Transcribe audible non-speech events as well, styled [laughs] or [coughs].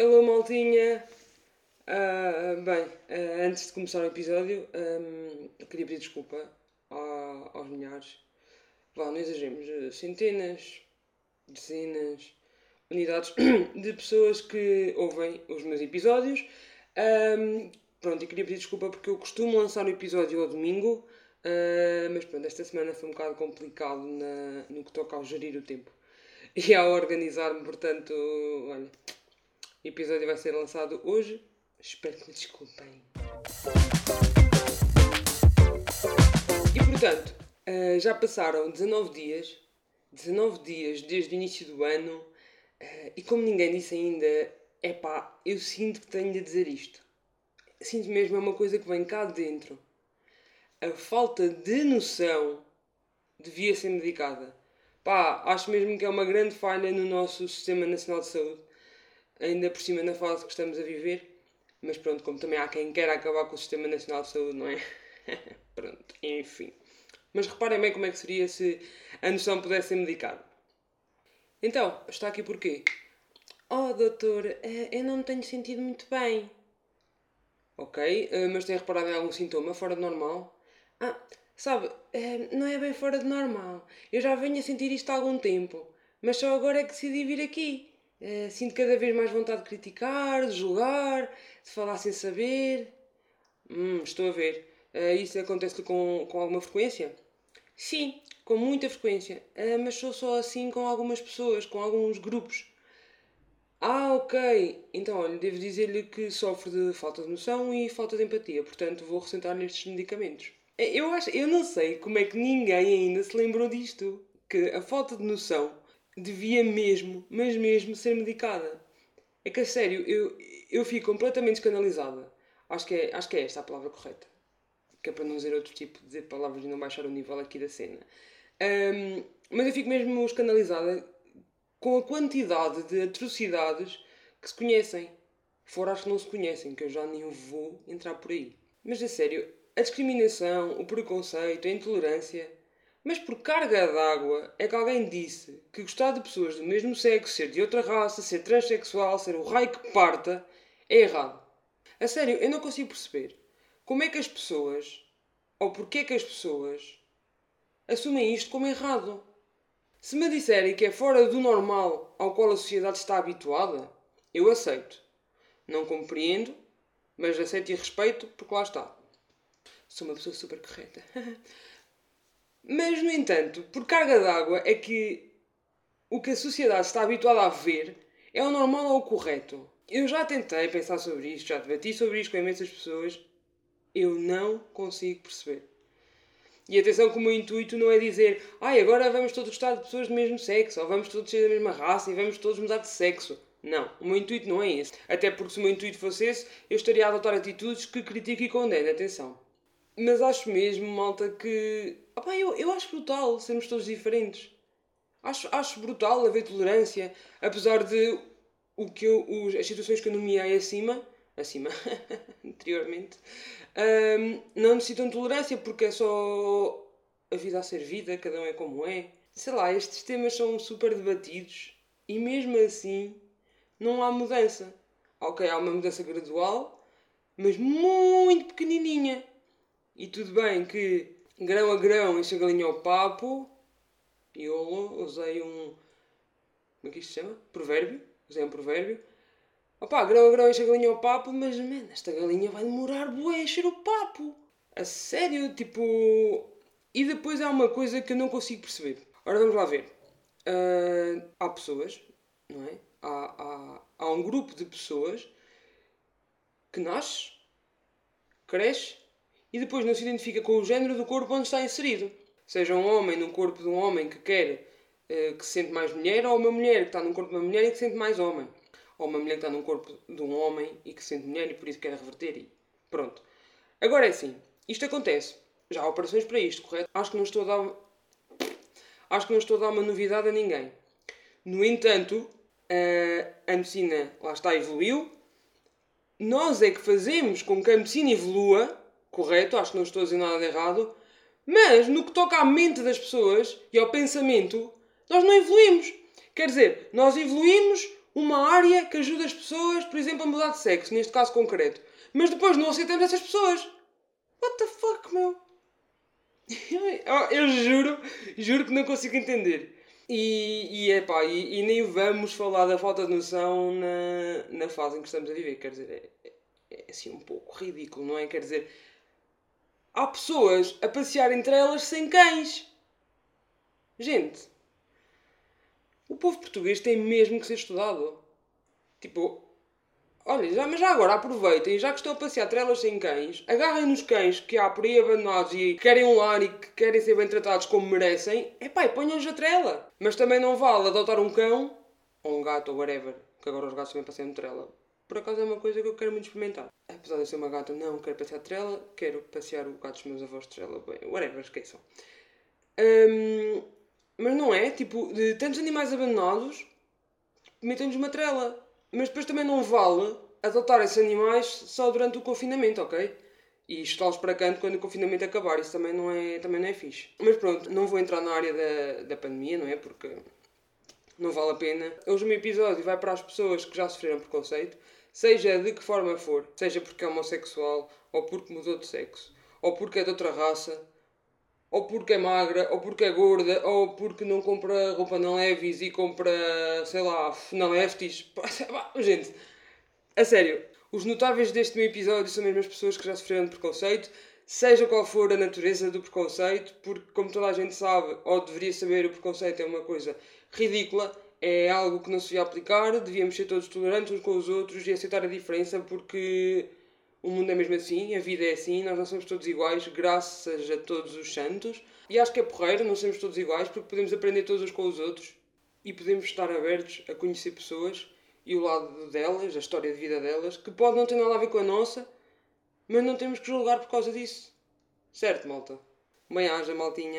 Hello, maltinha! Uh, bem, uh, antes de começar o episódio, um, queria pedir desculpa a, aos milhares. Vá, não exageremos, centenas, dezenas, unidades [coughs] de pessoas que ouvem os meus episódios. Um, pronto, e queria pedir desculpa porque eu costumo lançar o episódio ao domingo, uh, mas pronto, esta semana foi um bocado complicado na, no que toca ao gerir o tempo [laughs] e ao organizar-me, portanto, olha, o episódio vai ser lançado hoje. Espero que me desculpem. E portanto, uh, já passaram 19 dias, 19 dias desde o início do ano, uh, e como ninguém disse ainda, é pá, eu sinto que tenho de dizer isto. Sinto mesmo é uma coisa que vem cá dentro. A falta de noção devia ser medicada. Pá, acho mesmo que é uma grande falha no nosso Sistema Nacional de Saúde, ainda por cima na fase que estamos a viver. Mas pronto, como também há quem queira acabar com o Sistema Nacional de Saúde, não é? [laughs] pronto, enfim. Mas reparem bem como é que seria se a noção pudesse ser medicada. Então, está aqui porquê? Oh, doutor, eh, eu não me tenho sentido muito bem. Ok, eh, mas tem reparado em algum sintoma fora do normal? Ah, sabe, eh, não é bem fora de normal. Eu já venho a sentir isto há algum tempo, mas só agora é que decidi vir aqui. Sinto cada vez mais vontade de criticar, de julgar, de falar sem saber. Hum, estou a ver. Isso acontece com, com alguma frequência? Sim, com muita frequência, mas sou só assim com algumas pessoas, com alguns grupos. Ah, ok. Então, olha, devo dizer-lhe que sofre de falta de noção e falta de empatia, portanto vou ressentar nestes medicamentos. Eu acho, eu não sei como é que ninguém ainda se lembrou disto, que a falta de noção devia mesmo, mas mesmo ser medicada. É que a sério, eu, eu fico completamente escandalizada. Acho que, é, acho que é esta a palavra correta. Que é para não dizer outro tipo de palavras e não baixar o nível aqui da cena. Um, mas eu fico mesmo escandalizada com a quantidade de atrocidades que se conhecem. Fora as que não se conhecem, que eu já nem vou entrar por aí. Mas a sério, a discriminação, o preconceito, a intolerância. Mas por carga d'água é que alguém disse que gostar de pessoas do mesmo sexo, ser de outra raça, ser transexual, ser o raio que parta, é errado. A sério, eu não consigo perceber como é que as pessoas, ou porquê que as pessoas, assumem isto como errado. Se me disserem que é fora do normal ao qual a sociedade está habituada, eu aceito. Não compreendo, mas aceito e respeito porque lá está. Sou uma pessoa super correta. [laughs] mas, no entanto, por carga d'água é que o que a sociedade está habituada a ver é o normal ou o correto. Eu já tentei pensar sobre isto, já debati sobre isto com imensas pessoas. Eu não consigo perceber. E atenção que o meu intuito não é dizer ai, agora vamos todos gostar de pessoas do mesmo sexo, ou vamos todos ser da mesma raça e vamos todos mudar de sexo. Não, o meu intuito não é esse. Até porque se o meu intuito fosse esse, eu estaria a adotar atitudes que critico e condeno, atenção. Mas acho mesmo, malta, que. Opa, eu, eu acho brutal sermos todos diferentes. Acho, acho brutal haver tolerância, apesar de o que eu, os, as situações que eu nomeei acima, acima, [laughs] anteriormente, um, não necessitam de tolerância porque é só a vida a ser vida, cada um é como é. Sei lá, estes temas são super debatidos e mesmo assim não há mudança. Ok, há uma mudança gradual, mas muito pequenininha. E tudo bem que grão a grão enche a galinha ao papo. E eu usei um. Como é que isto se chama? Provérbio. Usei um provérbio. Opá, grão a grão enche a galinha ao papo, mas, man, esta galinha vai demorar bué a encher o papo. A sério, tipo... E depois há uma coisa que eu não consigo perceber. Ora, vamos lá ver. Uh, há pessoas, não é? Há, há, há um grupo de pessoas que nasce, cresce e depois não se identifica com o género do corpo onde está inserido. Seja um homem num corpo de um homem que quer, uh, que se sente mais mulher, ou uma mulher que está num corpo de uma mulher e que se sente mais homem ou uma mulher que está num corpo de um homem e que se sente mulher e por isso quer reverter e pronto. Agora é assim, isto acontece. Já há operações para isto, correto? Acho que não estou a dar acho que não estou a dar uma novidade a ninguém. No entanto, a, a medicina lá está evoluiu. Nós é que fazemos com que a medicina evolua, correto? Acho que não estou a dizer nada de errado. Mas no que toca à mente das pessoas e ao pensamento, nós não evoluímos. Quer dizer, nós evoluímos uma área que ajuda as pessoas, por exemplo, a mudar de sexo, neste caso concreto. Mas depois não aceitamos essas pessoas. What the fuck, meu? [laughs] Eu juro, juro que não consigo entender. E, e, epá, e, e nem vamos falar da falta de noção na, na fase em que estamos a viver. Quer dizer, é, é, é assim um pouco ridículo, não é? Quer dizer, há pessoas a passear entre elas sem cães. Gente, o povo português tem mesmo que ser estudado. Tipo, olha, já, mas já agora aproveitem, já que estão a passear trelas sem cães, agarrem nos cães que há por aí abandonados e que querem um lar e que querem ser bem tratados como merecem, é pá, ponham-nos a trela. Mas também não vale adotar um cão, ou um gato, ou whatever, que agora os gatos também passeiam de trela. Por acaso é uma coisa que eu quero muito experimentar. Apesar de eu ser uma gata, não quero passear trela, quero passear o gato dos meus avós trela, bem, whatever, esqueçam. Um, mas não é? Tipo, de tantos animais abandonados, metem-nos uma trela. Mas depois também não vale adotar esses animais só durante o confinamento, ok? E está-los para canto quando o confinamento acabar. Isso também não é, também não é fixe. Mas pronto, não vou entrar na área da, da pandemia, não é? Porque não vale a pena. Hoje o meu episódio vai para as pessoas que já sofreram preconceito, seja de que forma for, seja porque é homossexual, ou porque mudou de sexo, ou porque é de outra raça, ou porque é magra, ou porque é gorda, ou porque não compra roupa na Levis e compra, sei lá, na Lefties. [laughs] Gente, a sério, os notáveis deste meu episódio são mesmo as pessoas que já sofreram de preconceito, seja qual for a natureza do preconceito, porque, como toda a gente sabe, ou deveria saber, o preconceito é uma coisa ridícula, é algo que não se devia aplicar, devíamos ser todos tolerantes uns com os outros e aceitar a diferença, porque o mundo é mesmo assim, a vida é assim, nós não somos todos iguais, graças a todos os santos. E acho que é porreiro, não somos todos iguais, porque podemos aprender todos uns com os outros e podemos estar abertos a conhecer pessoas e o lado delas, a história de vida delas, que pode não ter nada a ver com a nossa, mas não temos que julgar por causa disso. Certo, malta? Bem haja, maltinha.